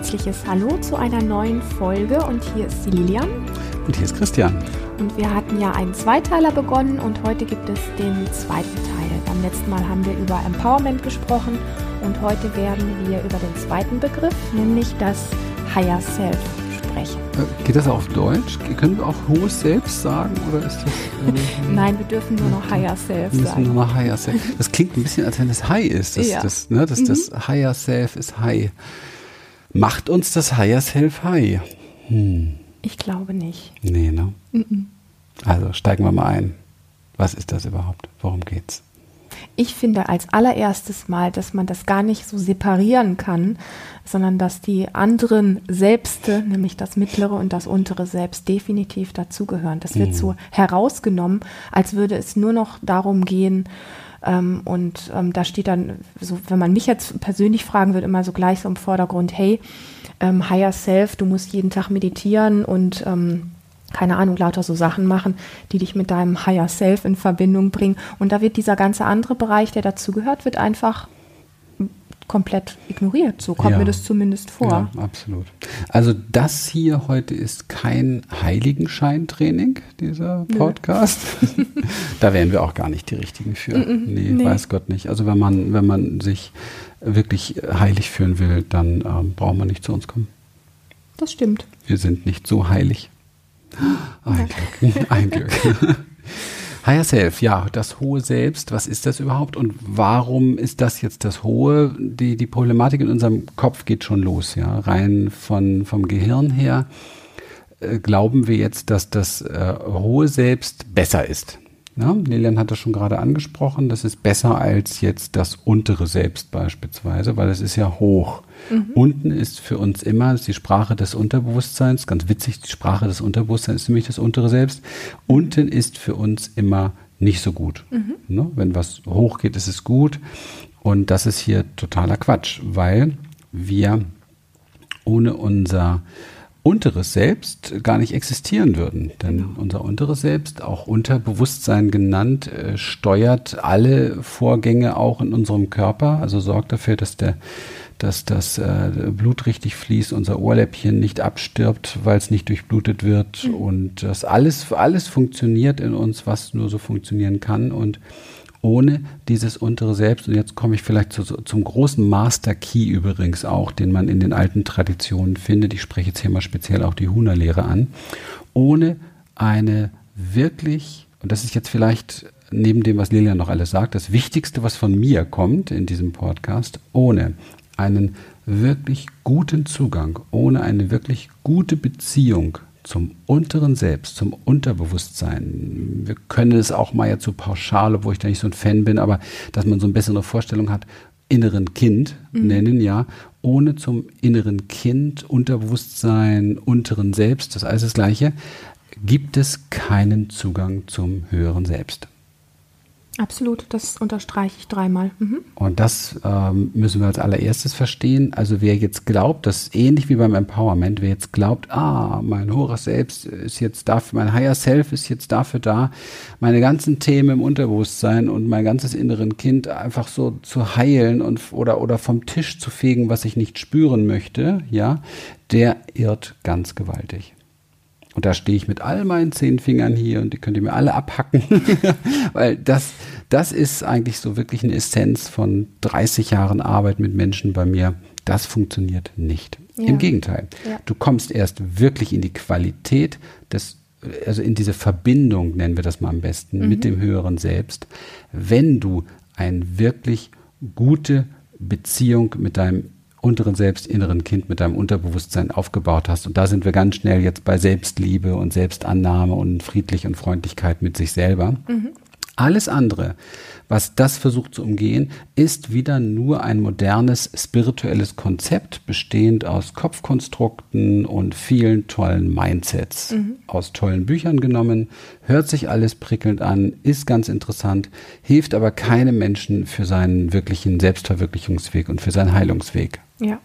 herzliches Hallo zu einer neuen Folge und hier ist die Lilian. Und hier ist Christian. Und wir hatten ja einen Zweiteiler begonnen und heute gibt es den zweiten Teil. Beim letzten Mal haben wir über Empowerment gesprochen und heute werden wir über den zweiten Begriff, nämlich das Higher Self sprechen. Äh, geht das auf Deutsch? Können wir auch hohes Selbst sagen oder ist das? Äh, Nein, wir dürfen nur noch Higher Self wir sagen. Nur noch Higher Self. Das klingt ein bisschen, als wenn es High ist. Das, Ja. das, ne, das, das Higher Self ist High. Macht uns das Higher Self High? Hm. Ich glaube nicht. Nee, ne? Also steigen wir mal ein. Was ist das überhaupt? Worum geht's? Ich finde als allererstes mal, dass man das gar nicht so separieren kann, sondern dass die anderen Selbste, nämlich das mittlere und das untere Selbst, definitiv dazugehören. Das wird so herausgenommen, als würde es nur noch darum gehen, ähm, und ähm, da steht dann, so, wenn man mich jetzt persönlich fragen würde, immer so gleich so im Vordergrund, hey, ähm, Higher Self, du musst jeden Tag meditieren und ähm, keine Ahnung, lauter so Sachen machen, die dich mit deinem Higher Self in Verbindung bringen. Und da wird dieser ganze andere Bereich, der dazugehört, wird einfach komplett ignoriert. So kommt Ja. mir das zumindest vor. Ja, absolut. Also das hier heute ist kein Heiligenscheintraining, dieser Podcast. da wären wir auch gar nicht die Richtigen für. nee, nee. weiß Gott nicht. Also wenn man, wenn man sich wirklich heilig fühlen will, dann ähm, braucht man nicht zu uns kommen. Das stimmt. Wir sind nicht so heilig. Ein Glück. Ein Glück. Higher Self, ja, das hohe Selbst, was ist das überhaupt und warum ist das jetzt das hohe? Die, die Problematik in unserem Kopf geht schon los, ja, rein von, vom Gehirn her äh, glauben wir jetzt, dass das äh, hohe Selbst besser ist. Ja, Lilian hat das schon gerade angesprochen, das ist besser als jetzt das untere Selbst beispielsweise, weil es ist ja hoch. Unten ist für uns immer die Sprache des Unterbewusstseins, ganz witzig, die Sprache des Unterbewusstseins ist nämlich das untere Selbst. Unten ist für uns immer nicht so gut. Ne? Wenn was hoch geht, ist es gut. Und das ist hier totaler Quatsch, weil wir ohne unser unteres Selbst gar nicht existieren würden. Denn unser unteres Selbst, auch Unterbewusstsein genannt, äh, steuert alle Vorgänge auch in unserem Körper, also sorgt dafür, dass der dass das äh, Blut richtig fließt, unser Ohrläppchen nicht abstirbt, weil es nicht durchblutet wird und das alles, alles funktioniert in uns, was nur so funktionieren kann und ohne dieses untere Selbst, und jetzt komme ich vielleicht zu, zum großen Master Key übrigens auch, den man in den alten Traditionen findet, ich spreche jetzt hier mal speziell auch die Huna-Lehre an, ohne eine wirklich, und das ist jetzt vielleicht neben dem, was Lilian noch alles sagt, das Wichtigste, was von mir kommt in diesem Podcast, ohne einen wirklich guten Zugang, ohne eine wirklich gute Beziehung zum unteren Selbst, zum Unterbewusstsein. Wir können es auch mal jetzt so pauschal, obwohl ich da nicht so ein Fan bin, aber dass man so eine bessere Vorstellung hat, inneren Kind nennen, ja, ohne zum inneren Kind, Unterbewusstsein, unteren Selbst, das ist alles das Gleiche, gibt es keinen Zugang zum höheren Selbst. Absolut, das unterstreiche ich dreimal. Mhm. Und das ähm, müssen wir als allererstes verstehen. Also wer jetzt glaubt, dass ähnlich wie beim Empowerment, wer jetzt glaubt, ah, mein hohes Selbst ist jetzt dafür, mein Higher Self ist jetzt dafür da, meine ganzen Themen im Unterbewusstsein und mein ganzes inneren Kind einfach so zu heilen und oder oder vom Tisch zu fegen, was ich nicht spüren möchte, ja, der irrt ganz gewaltig. Und da stehe ich mit all meinen zehn Fingern hier und die könnt ihr mir alle abhacken, weil das, das ist eigentlich so wirklich eine Essenz von 30 Jahren Arbeit mit Menschen bei mir. Das funktioniert nicht. Ja. Im Gegenteil. Ja. Du kommst erst wirklich in die Qualität des, also in diese Verbindung, nennen wir das mal am besten, mit dem höheren Selbst, wenn du eine wirklich gute Beziehung mit deinem unteren Selbst, inneren Kind, mit deinem Unterbewusstsein aufgebaut hast. Und da sind wir ganz schnell jetzt bei Selbstliebe und Selbstannahme und Friedlich und Freundlichkeit mit sich selber. Alles andere, was das versucht zu umgehen, ist wieder nur ein modernes spirituelles Konzept, bestehend aus Kopfkonstrukten und vielen tollen Mindsets. Aus tollen Büchern genommen, hört sich alles prickelnd an, ist ganz interessant, hilft aber keinem Menschen für seinen wirklichen Selbstverwirklichungsweg und für seinen Heilungsweg. Ja.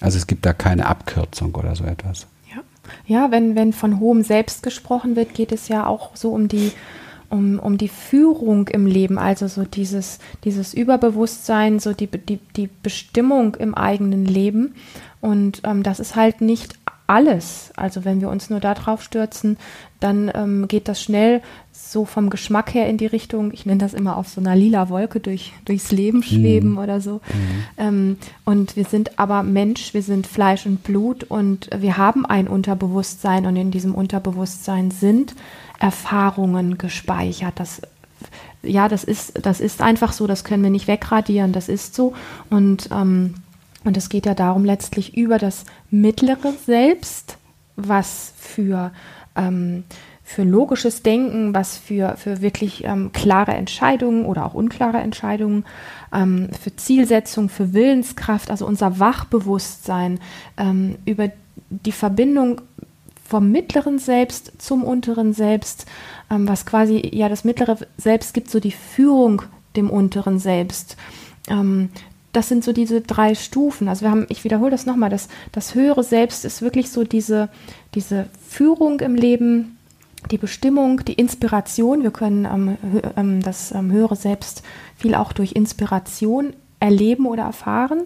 Also es gibt da keine Abkürzung oder so etwas. Ja, ja wenn, wenn von hohem Selbst gesprochen wird, geht es ja auch so um die um, um die Führung im Leben, also so dieses, dieses Überbewusstsein, so die, die, die Bestimmung im eigenen Leben. Und ähm, das ist halt nicht alles. Also wenn wir uns nur darauf stürzen, dann ähm, geht das schnell so vom Geschmack her in die Richtung, ich nenne das immer auf so einer lila Wolke durch, durchs Leben schweben mhm. oder so. Mhm. Ähm, und wir sind aber Mensch, wir sind Fleisch und Blut und wir haben ein Unterbewusstsein und in diesem Unterbewusstsein sind Erfahrungen gespeichert. Das ja, das ist, das ist einfach so, das können wir nicht wegradieren, das ist so. Und ähm, und es geht ja darum, letztlich über das mittlere Selbst, was für, ähm, für logisches Denken, was für, für wirklich ähm, klare Entscheidungen oder auch unklare Entscheidungen, ähm, für Zielsetzung, für Willenskraft, also unser Wachbewusstsein, ähm, über die Verbindung vom mittleren Selbst zum unteren Selbst, ähm, was quasi ja das mittlere Selbst gibt, so die Führung dem unteren Selbst. Ähm, das sind so diese drei Stufen. Also wir haben, ich wiederhole das nochmal, das, das höhere Selbst ist wirklich so diese, diese Führung im Leben, die Bestimmung, die Inspiration. Wir können ähm, ähm, das ähm, höhere Selbst viel auch durch Inspiration erleben oder erfahren.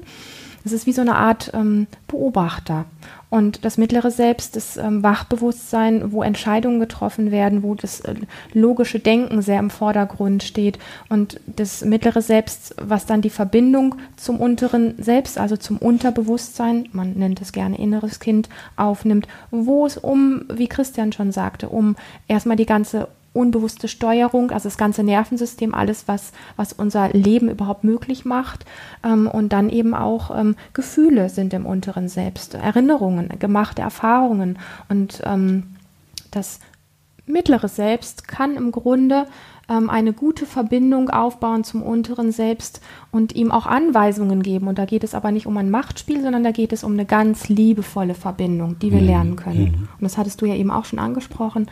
Es ist wie so eine Art ähm, Beobachter. Und das mittlere Selbst, das ähm, Wachbewusstsein, wo Entscheidungen getroffen werden, wo das äh, logische Denken sehr im Vordergrund steht. Und das mittlere Selbst, was dann die Verbindung zum unteren Selbst, also zum Unterbewusstsein, man nennt es gerne inneres Kind, aufnimmt, wo es um, wie Christian schon sagte, um erstmal die ganze unbewusste Steuerung, also das ganze Nervensystem, alles, was, was unser Leben überhaupt möglich macht. Ähm, und dann eben auch ähm, Gefühle sind im unteren Selbst, Erinnerungen, gemachte Erfahrungen. Und ähm, das mittlere Selbst kann im Grunde ähm, eine gute Verbindung aufbauen zum unteren Selbst und ihm auch Anweisungen geben. Und da geht es aber nicht um ein Machtspiel, sondern da geht es um eine ganz liebevolle Verbindung, die wir mhm. lernen können. Mhm. Und das hattest du ja eben auch schon angesprochen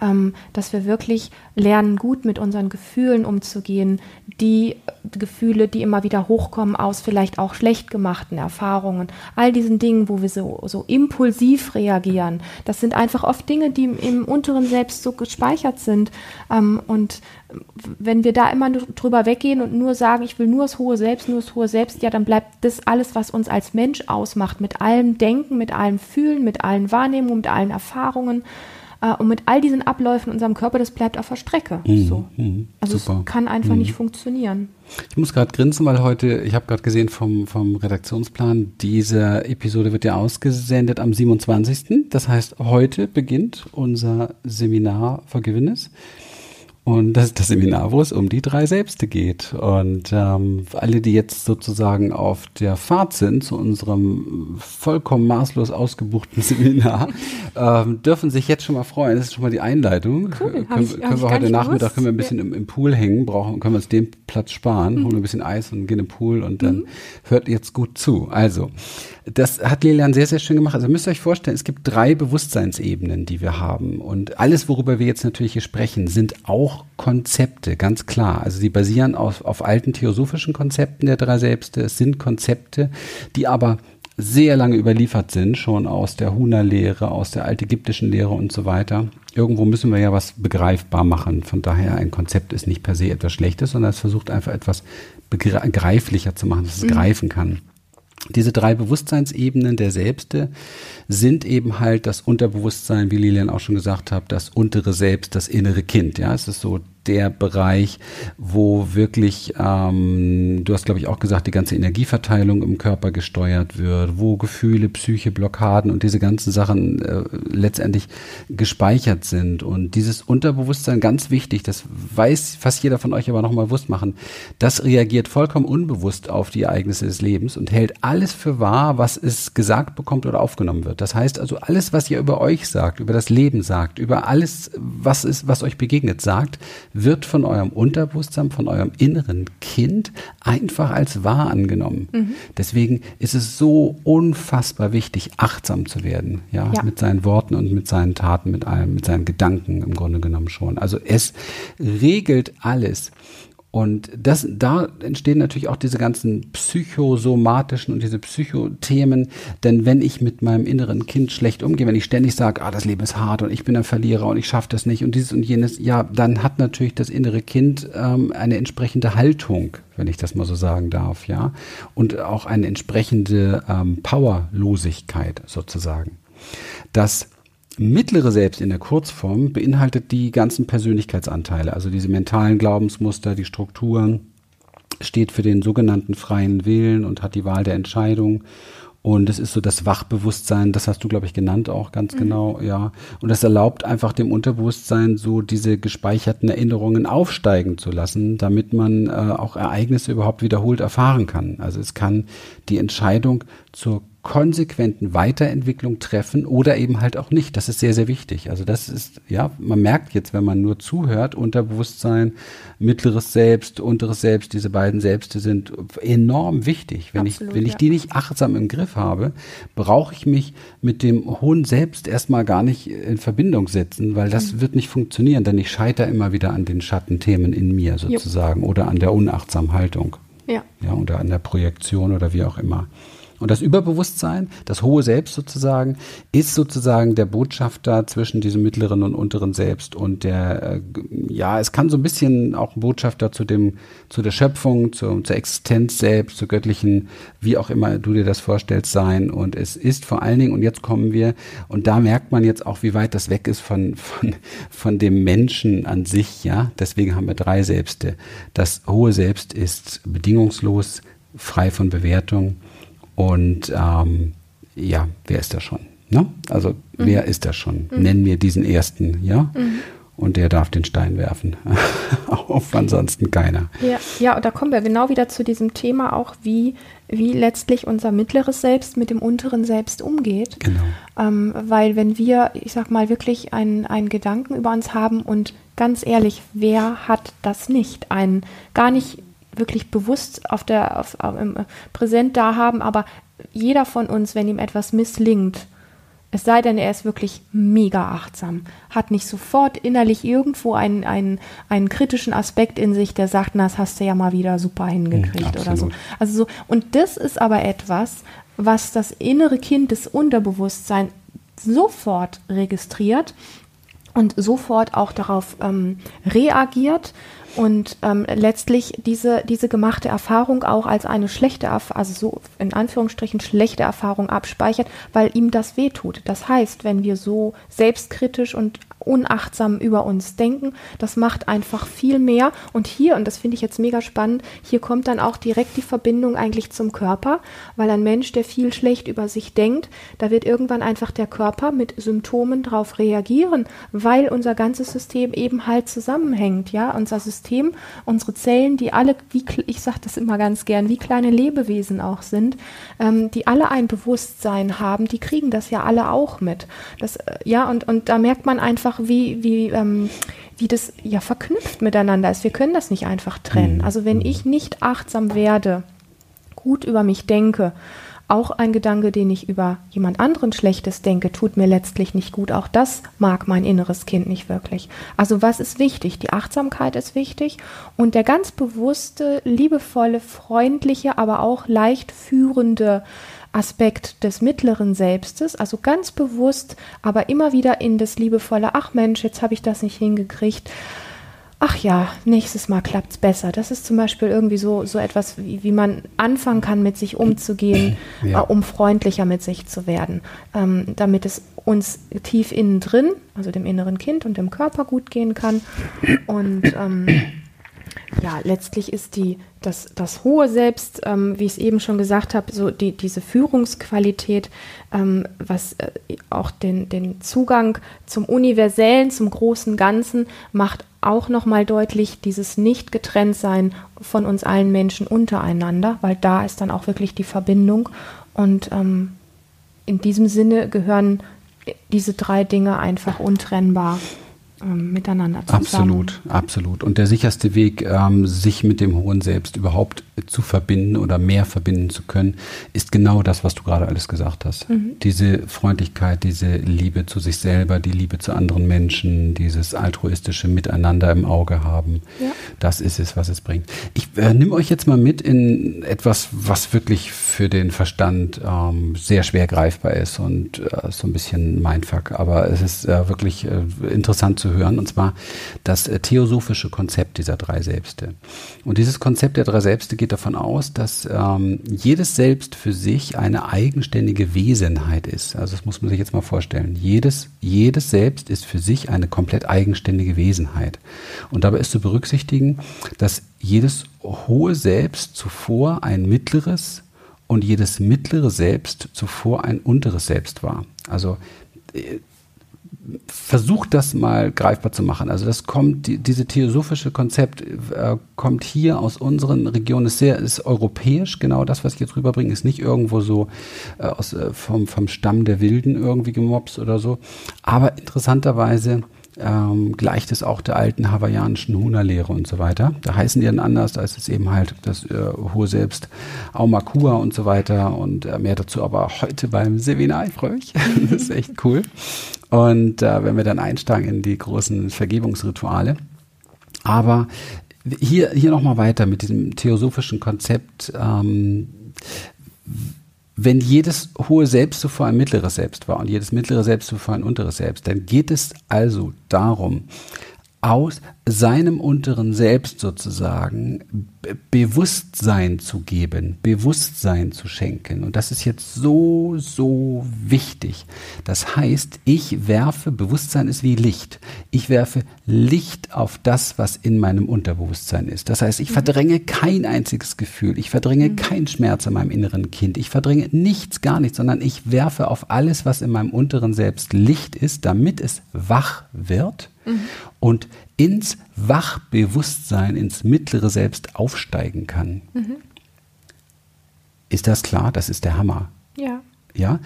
ähm, dass wir wirklich lernen, gut mit unseren Gefühlen umzugehen, die Gefühle, die immer wieder hochkommen aus vielleicht auch schlecht gemachten Erfahrungen, all diesen Dingen, wo wir so, so impulsiv reagieren. Das sind einfach oft Dinge, die im, im unteren Selbst so gespeichert sind. Ähm, und wenn wir da immer drüber weggehen und nur sagen, ich will nur das hohe Selbst, nur das hohe Selbst, ja, dann bleibt das alles, was uns als Mensch ausmacht, mit allem Denken, mit allem Fühlen, mit allen Wahrnehmungen, mit allen Erfahrungen, äh, und mit all diesen Abläufen in unserem Körper, das bleibt auf der Strecke. Mhm, so. Mhm, also super. es kann einfach mhm. nicht funktionieren. Ich muss gerade grinsen, weil heute, ich habe gerade gesehen vom, vom Redaktionsplan, diese Episode wird ja ausgesendet am 27. Das heißt, heute beginnt unser Seminar Forgiveness. Und das ist das Seminar, wo es um die drei Selbste geht. Und ähm, alle, die jetzt sozusagen auf der Fahrt sind zu unserem vollkommen maßlos ausgebuchten Seminar, ähm, dürfen sich jetzt schon mal freuen. Das ist schon mal die Einleitung. Cool, können, ich, können wir heute Nachmittag können wir ein bisschen im, im, Pool hängen, brauchen, können wir uns den Platz sparen, mhm. holen ein bisschen Eis und gehen im Pool und dann mhm. hört jetzt gut zu. Also, das hat Lilian sehr, sehr schön gemacht. Also müsst ihr euch vorstellen, es gibt drei Bewusstseinsebenen, die wir haben. Und alles, worüber wir jetzt natürlich hier sprechen, sind auch Konzepte, ganz klar. Also sie basieren auf, auf alten theosophischen Konzepten der drei Selbste. Es sind Konzepte, die aber sehr lange überliefert sind, schon aus der Huna-Lehre, aus der altägyptischen Lehre und so weiter. Irgendwo müssen wir ja was begreifbar machen. Von daher, ein Konzept ist nicht per se etwas Schlechtes, sondern es versucht einfach etwas begreiflicher zu machen, dass es mhm. greifen kann. Diese drei Bewusstseinsebenen der Selbste sind eben halt das Unterbewusstsein, wie Lilian auch schon gesagt hat, das untere Selbst, das innere Kind. Ja, es ist so der Bereich, wo wirklich, ähm, du hast glaube ich auch gesagt, die ganze Energieverteilung im Körper gesteuert wird, wo Gefühle, Psyche, Blockaden und diese ganzen Sachen äh, letztendlich gespeichert sind. Und dieses Unterbewusstsein, ganz wichtig, das weiß fast jeder von euch aber nochmal bewusst machen, das reagiert vollkommen unbewusst auf die Ereignisse des Lebens und hält alles für wahr, was es gesagt bekommt oder aufgenommen wird. Das heißt also, alles, was ihr über euch sagt, über das Leben sagt, über alles, was ist, was euch begegnet, sagt, wird von eurem Unterbewusstsein, von eurem inneren Kind einfach als wahr angenommen. Mhm. Deswegen ist es so unfassbar wichtig, achtsam zu werden, ja, ja, mit seinen Worten und mit seinen Taten, mit allem, mit seinen Gedanken im Grunde genommen schon. Also es regelt alles. Und das, da entstehen natürlich auch diese ganzen psychosomatischen und diese Psychothemen. Denn wenn ich mit meinem inneren Kind schlecht umgehe, wenn ich ständig sage, ah, das Leben ist hart und ich bin ein Verlierer und ich schaffe das nicht und dieses und jenes, ja, dann hat natürlich das innere Kind ähm, eine entsprechende Haltung, wenn ich das mal so sagen darf, ja. Und auch eine entsprechende ähm, Powerlosigkeit sozusagen. Das mittlere Selbst in der Kurzform beinhaltet die ganzen Persönlichkeitsanteile, also diese mentalen Glaubensmuster, die Strukturen, steht für den sogenannten freien Willen und hat die Wahl der Entscheidung. Und es ist so das Wachbewusstsein, das hast du, glaube ich, genannt auch ganz mhm. genau, ja. Und das erlaubt einfach dem Unterbewusstsein, so diese gespeicherten Erinnerungen aufsteigen zu lassen, damit man äh, auch Ereignisse überhaupt wiederholt erfahren kann. Also es kann die Entscheidung zur konsequenten Weiterentwicklung treffen oder eben halt auch nicht. Das ist sehr, sehr wichtig. Also das ist, ja, man merkt jetzt, wenn man nur zuhört, Unterbewusstsein, mittleres Selbst, unteres Selbst, diese beiden Selbste sind enorm wichtig. Wenn Absolut, ich, wenn ich die nicht achtsam im Griff habe, brauche ich mich mit dem hohen Selbst erstmal gar nicht in Verbindung setzen, weil das mhm. wird nicht funktionieren, denn ich scheitere immer wieder an den Schattenthemen in mir sozusagen Jupp. oder an der unachtsamen Haltung. Ja. Ja, oder an der Projektion oder wie auch immer. Und das Überbewusstsein, das hohe Selbst sozusagen, ist sozusagen der Botschafter zwischen diesem mittleren und unteren Selbst und der, äh, ja, es kann so ein bisschen auch ein Botschafter zu dem, zu der Schöpfung, zu, zur Existenz selbst, zur göttlichen, wie auch immer du dir das vorstellst, sein. Und es ist vor allen Dingen, und jetzt kommen wir, und da merkt man jetzt auch, wie weit das weg ist von, von, von dem Menschen an sich, ja. Deswegen haben wir drei Selbste. Das hohe Selbst ist bedingungslos, frei von Bewertung und ähm, ja, wer ist das schon? Ne? Also mhm. wer ist das schon? Mhm. Nenn mir diesen ersten, ja? Mhm. Und der darf den Stein werfen. Auf ansonsten keiner. Ja, ja, und da kommen wir genau wieder zu diesem Thema auch, wie, wie letztlich unser mittleres Selbst mit dem unteren Selbst umgeht. Genau. Ähm, weil wenn wir, ich sag mal, wirklich einen, einen Gedanken über uns haben und ganz ehrlich, wer hat das nicht? Ein gar nicht wirklich bewusst auf der, auf, auf, im, präsent da haben, aber jeder von uns, wenn ihm etwas misslingt, es sei denn, er ist wirklich mega achtsam, hat nicht sofort innerlich irgendwo einen, einen, einen kritischen Aspekt in sich, der sagt, na, das hast du ja mal wieder super hingekriegt mhm, oder so. Also so. Und das ist aber etwas, was das innere Kind des Unterbewusstseins sofort registriert und sofort auch darauf ähm, reagiert und ähm, letztlich diese, diese gemachte Erfahrung auch als eine schlechte, also so in Anführungsstrichen schlechte Erfahrung abspeichert, weil ihm das wehtut. Das heißt, wenn wir so selbstkritisch und unachtsam über uns denken. Das macht einfach viel mehr. Und hier, und das finde ich jetzt mega spannend, hier kommt dann auch direkt die Verbindung eigentlich zum Körper, weil ein Mensch, der viel schlecht über sich denkt, da wird irgendwann einfach der Körper mit Symptomen drauf reagieren, weil unser ganzes System eben halt zusammenhängt. Ja, unser System, unsere Zellen, die alle, wie ich sage das immer ganz gern, wie kleine Lebewesen auch sind, ähm, die alle ein Bewusstsein haben, die kriegen das ja alle auch mit. Das, äh, ja, und, und da merkt man einfach, einfach, wie, wie, ähm, wie das ja verknüpft miteinander ist. Wir können das nicht einfach trennen. Mhm. Also wenn ich nicht achtsam werde, gut über mich denke, auch ein Gedanke, den ich über jemand anderen Schlechtes denke, tut mir letztlich nicht gut. Auch das mag mein inneres Kind nicht wirklich. Also was ist wichtig? Die Achtsamkeit ist wichtig und der ganz bewusste, liebevolle, freundliche, aber auch leicht führende Aspekt des mittleren Selbstes, also ganz bewusst, aber immer wieder in das liebevolle, ach Mensch, jetzt habe ich das nicht hingekriegt. Ach ja, nächstes Mal klappt es besser. Das ist zum Beispiel irgendwie so, so etwas, wie, wie man anfangen kann, mit sich umzugehen, ja. äh, um freundlicher mit sich zu werden, ähm, damit es uns tief innen drin, also dem inneren Kind und dem Körper gut gehen kann. Und ähm, ja, letztlich ist die, das, das hohe Selbst, ähm, wie ich es eben schon gesagt habe, so die, diese Führungsqualität, ähm, was äh, auch den, den Zugang zum Universellen, zum großen Ganzen macht auch nochmal deutlich dieses Nicht-Getrenntsein von uns allen Menschen untereinander, weil da ist dann auch wirklich die Verbindung. Und ähm, in diesem Sinne gehören diese drei Dinge einfach untrennbar ähm, miteinander zusammen. Absolut, absolut. Und der sicherste Weg, ähm, sich mit dem hohen Selbst überhaupt zu verbinden oder mehr verbinden zu können, ist genau das, was du gerade alles gesagt hast. Mhm. Diese Freundlichkeit, diese Liebe zu sich selber, die Liebe zu anderen Menschen, dieses altruistische Miteinander im Auge haben. Ja. Das ist es, was es bringt. Ich äh, nehme euch jetzt mal mit in etwas, was wirklich für den Verstand ähm, sehr schwer greifbar ist und äh, so ein bisschen Mindfuck. Aber es ist äh, wirklich äh, interessant zu hören. Und zwar das äh, theosophische Konzept dieser drei Selbste. Und dieses Konzept der drei Selbste geht geht davon aus, dass ähm, jedes Selbst für sich eine eigenständige Wesenheit ist. Also das muss man sich jetzt mal vorstellen. Jedes, jedes Selbst ist für sich eine komplett eigenständige Wesenheit. Und dabei ist zu berücksichtigen, dass jedes hohe Selbst zuvor ein mittleres und jedes mittlere Selbst zuvor ein unteres Selbst war. Also äh, versucht das mal greifbar zu machen. Also das kommt, die, diese theosophische Konzept äh, kommt hier aus unseren Regionen, ist sehr, ist europäisch, genau das, was ich jetzt rüberbringe, ist nicht irgendwo so äh, aus, äh, vom, vom Stamm der Wilden irgendwie gemobst oder so. Aber interessanterweise ähm, gleicht es auch der alten hawaiianischen Huna-Lehre und so weiter. Da heißen die dann anders, da ist es eben halt das äh, hohe Selbst, Aumakua und so weiter und äh, mehr dazu aber heute beim Seminar, ich freue mich, das ist echt cool. Und äh, wenn wir dann einsteigen in die großen Vergebungsrituale. Aber hier, hier nochmal weiter mit diesem theosophischen Konzept. Ähm, wenn jedes hohe Selbst zuvor ein mittleres Selbst war und jedes mittlere Selbst zuvor ein unteres Selbst, dann geht es also darum, aus seinem unteren Selbst sozusagen Bewusstsein zu geben, Bewusstsein zu schenken. Und das ist jetzt so, so wichtig. Das heißt, ich werfe, Bewusstsein ist wie Licht. Ich werfe Licht auf das, was in meinem Unterbewusstsein ist. Das heißt, ich mhm. verdränge kein einziges Gefühl. Ich verdränge mhm. keinen Schmerz in meinem inneren Kind. Ich verdränge nichts, gar nichts, sondern ich werfe auf alles, was in meinem unteren Selbst Licht ist, damit es wach wird mhm. und ins Wachbewusstsein, ins mittlere Selbst aufsteigen kann. Mhm. Ist das klar? Das ist der Hammer. Ja. ja. Ja?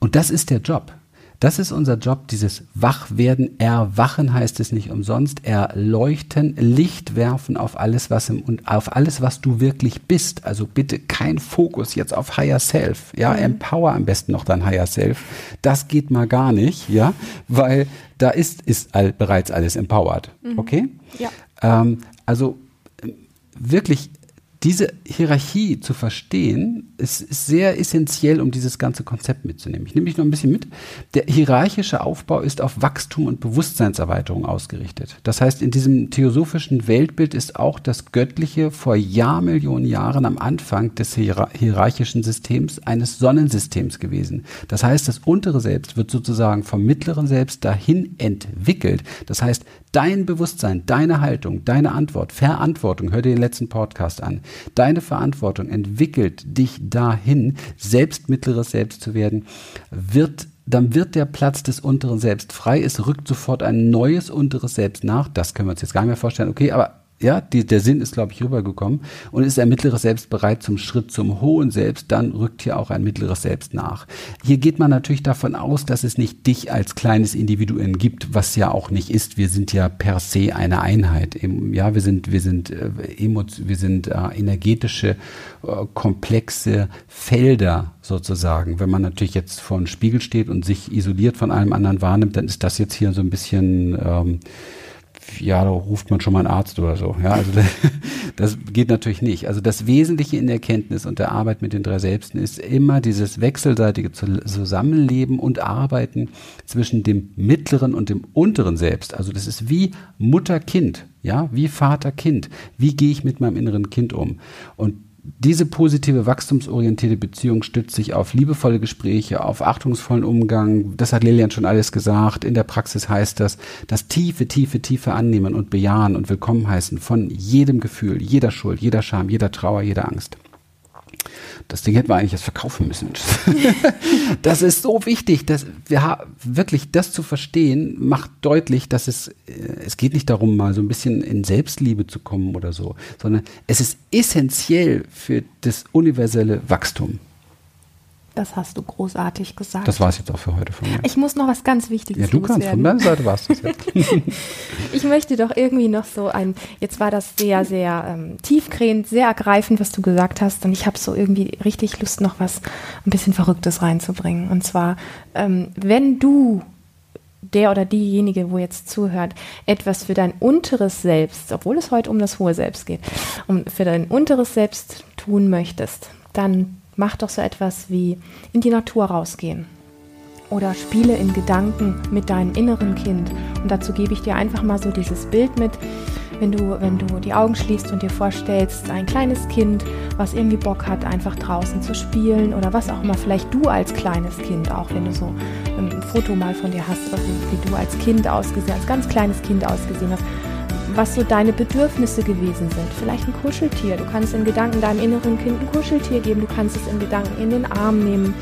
Und das ist der Job. Das ist unser Job, dieses Wachwerden, erwachen heißt es nicht umsonst, erleuchten, Licht werfen auf alles, was im, und auf alles, was du wirklich bist. Also bitte kein Fokus jetzt auf Higher Self, ja, mhm. empower am besten noch dein Higher Self. Das geht mal gar nicht, ja, weil da ist, ist all, bereits alles empowered, mhm. okay? Ja. Ähm, also wirklich diese Hierarchie zu verstehen, ist, ist, sehr essentiell, um dieses ganze Konzept mitzunehmen. Ich nehme dich noch ein bisschen mit. Der hierarchische Aufbau ist auf Wachstum und Bewusstseinserweiterung ausgerichtet. Das heißt, in diesem theosophischen Weltbild ist auch das Göttliche vor Jahrmillionen Jahren am Anfang des hierarchischen Systems eines Sonnensystems gewesen. Das heißt, das untere Selbst wird sozusagen vom mittleren Selbst dahin entwickelt. Das heißt, dein Bewusstsein, deine Haltung, deine Antwort, Verantwortung, hör dir den letzten Podcast an, deine Verantwortung entwickelt dich dahin, selbst mittleres Selbst zu werden, wird dann wird der Platz des unteren Selbst frei. Es rückt sofort ein neues unteres Selbst nach. Das können wir uns jetzt gar nicht mehr vorstellen. Okay, aber ja, die, der Sinn ist, glaube ich, rübergekommen. Und ist ein mittleres Selbst bereit zum Schritt zum hohen Selbst, dann rückt hier auch ein mittleres Selbst nach. Hier geht man natürlich davon aus, dass es nicht dich als kleines Individuum gibt, was ja auch nicht ist. Wir sind ja per se eine Einheit. Ja, wir sind, wir sind, äh, wir sind äh, energetische, äh, komplexe Felder sozusagen. Wenn man natürlich jetzt vor einem Spiegel steht und sich isoliert von allem anderen wahrnimmt, dann ist das jetzt hier so ein bisschen, ähm, ja, da ruft man schon mal einen Arzt oder so. Ja, also das, das geht natürlich nicht. Also das Wesentliche in der Erkenntnis und der Arbeit mit den drei Selbsten ist immer dieses wechselseitige Zusammenleben und Arbeiten zwischen dem mittleren und dem unteren Selbst. Also das ist wie Mutter-Kind, ja, wie Vater-Kind. Wie gehe ich mit meinem inneren Kind um? Und diese positive wachstumsorientierte Beziehung stützt sich auf liebevolle Gespräche, auf achtungsvollen Umgang. Das hat Lilian schon alles gesagt. In der Praxis heißt das, das tiefe, tiefe, tiefe Annehmen und Bejahen und Willkommen heißen von jedem Gefühl, jeder Schuld, jeder Scham, jeder Trauer, jeder Angst. Das Ding hätten wir eigentlich jetzt verkaufen müssen. das ist so wichtig, dass wir wirklich das zu verstehen, macht deutlich, dass es, äh, es geht nicht darum, mal so ein bisschen in Selbstliebe zu kommen oder so, sondern es ist essentiell für das universelle Wachstum. Das hast du großartig gesagt. Das war es jetzt auch für heute von mir. Ich muss noch was ganz Wichtiges Ja, du kannst. Von deiner Seite warst das jetzt. ich möchte doch irgendwie noch so ein, jetzt war das sehr, sehr ähm, tiefgehend, sehr ergreifend, was du gesagt hast. Und ich habe so irgendwie richtig Lust, noch was ein bisschen Verrücktes reinzubringen. Und zwar, ähm, wenn du der oder diejenige, wo jetzt zuhört, etwas für dein unteres Selbst, obwohl es heute um das hohe Selbst geht, um für dein unteres Selbst tun möchtest, dann mach doch so etwas wie in die Natur rausgehen oder spiele in Gedanken mit deinem inneren Kind. Und dazu gebe ich dir einfach mal so dieses Bild mit, wenn du, wenn du die Augen schließt und dir vorstellst, ein kleines Kind, was irgendwie Bock hat, einfach draußen zu spielen oder was auch immer, vielleicht du als kleines Kind, auch wenn du so ein Foto mal von dir hast, wie du als Kind ausgesehen, als ganz kleines Kind ausgesehen hast, was so deine Bedürfnisse gewesen sind. Vielleicht ein Kuscheltier. Du kannst in Gedanken deinem inneren Kind ein Kuscheltier geben. Du kannst es in Gedanken in den Arm nehmen.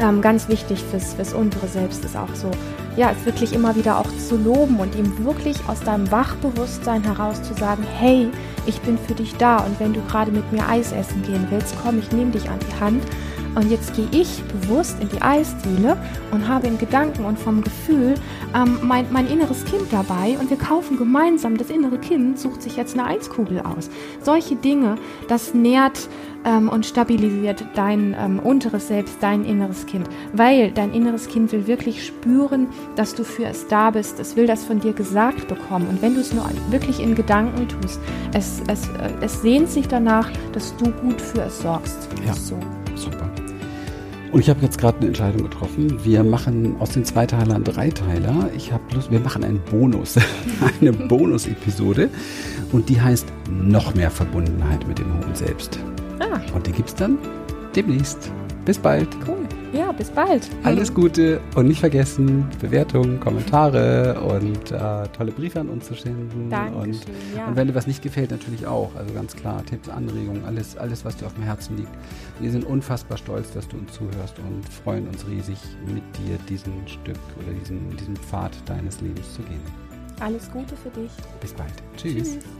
Ähm, ganz wichtig fürs, fürs untere Selbst ist auch so, ja, es wirklich immer wieder auch zu loben und ihm wirklich aus deinem Wachbewusstsein heraus zu sagen, hey, ich bin für dich da und wenn du gerade mit mir Eis essen gehen willst, komm, ich nehme dich an die Hand und jetzt gehe ich bewusst in die Eisdiele und habe in Gedanken und vom Gefühl ähm, mein, mein inneres Kind dabei und wir kaufen gemeinsam, das innere Kind sucht sich jetzt eine Eiskugel aus. Solche Dinge, das nährt ähm, und stabilisiert dein ähm, unteres Selbst, dein inneres Kind. Weil dein inneres Kind will wirklich spüren, dass du für es da bist. Es will das von dir gesagt bekommen. Und wenn du es nur wirklich in Gedanken tust, es, es, äh, es sehnt sich danach, dass du gut für es sorgst. Ja, so. super. Und ich habe jetzt gerade eine Entscheidung getroffen. Wir machen aus den Zweiteilern Dreiteiler. Ich habe Lust, wir machen einen Bonus, eine Bonus-Episode. Und die heißt noch mehr Verbundenheit mit dem Hohen Selbst. Ah. Und die gibt es dann demnächst. Bis bald. Cool. Ja, bis bald. Alles Gute und nicht vergessen, Bewertungen, Kommentare und äh, tolle Briefe an uns zu senden. Dankeschön, und, ja. und wenn dir was nicht gefällt, natürlich auch. Also ganz klar, Tipps, Anregungen, alles, alles, was dir auf dem Herzen liegt. Wir sind unfassbar stolz, dass du uns zuhörst und freuen uns riesig, mit dir diesen Stück oder diesen, diesen Pfad deines Lebens zu gehen. Alles Gute für dich. Bis bald. Tschüss. Tschüss.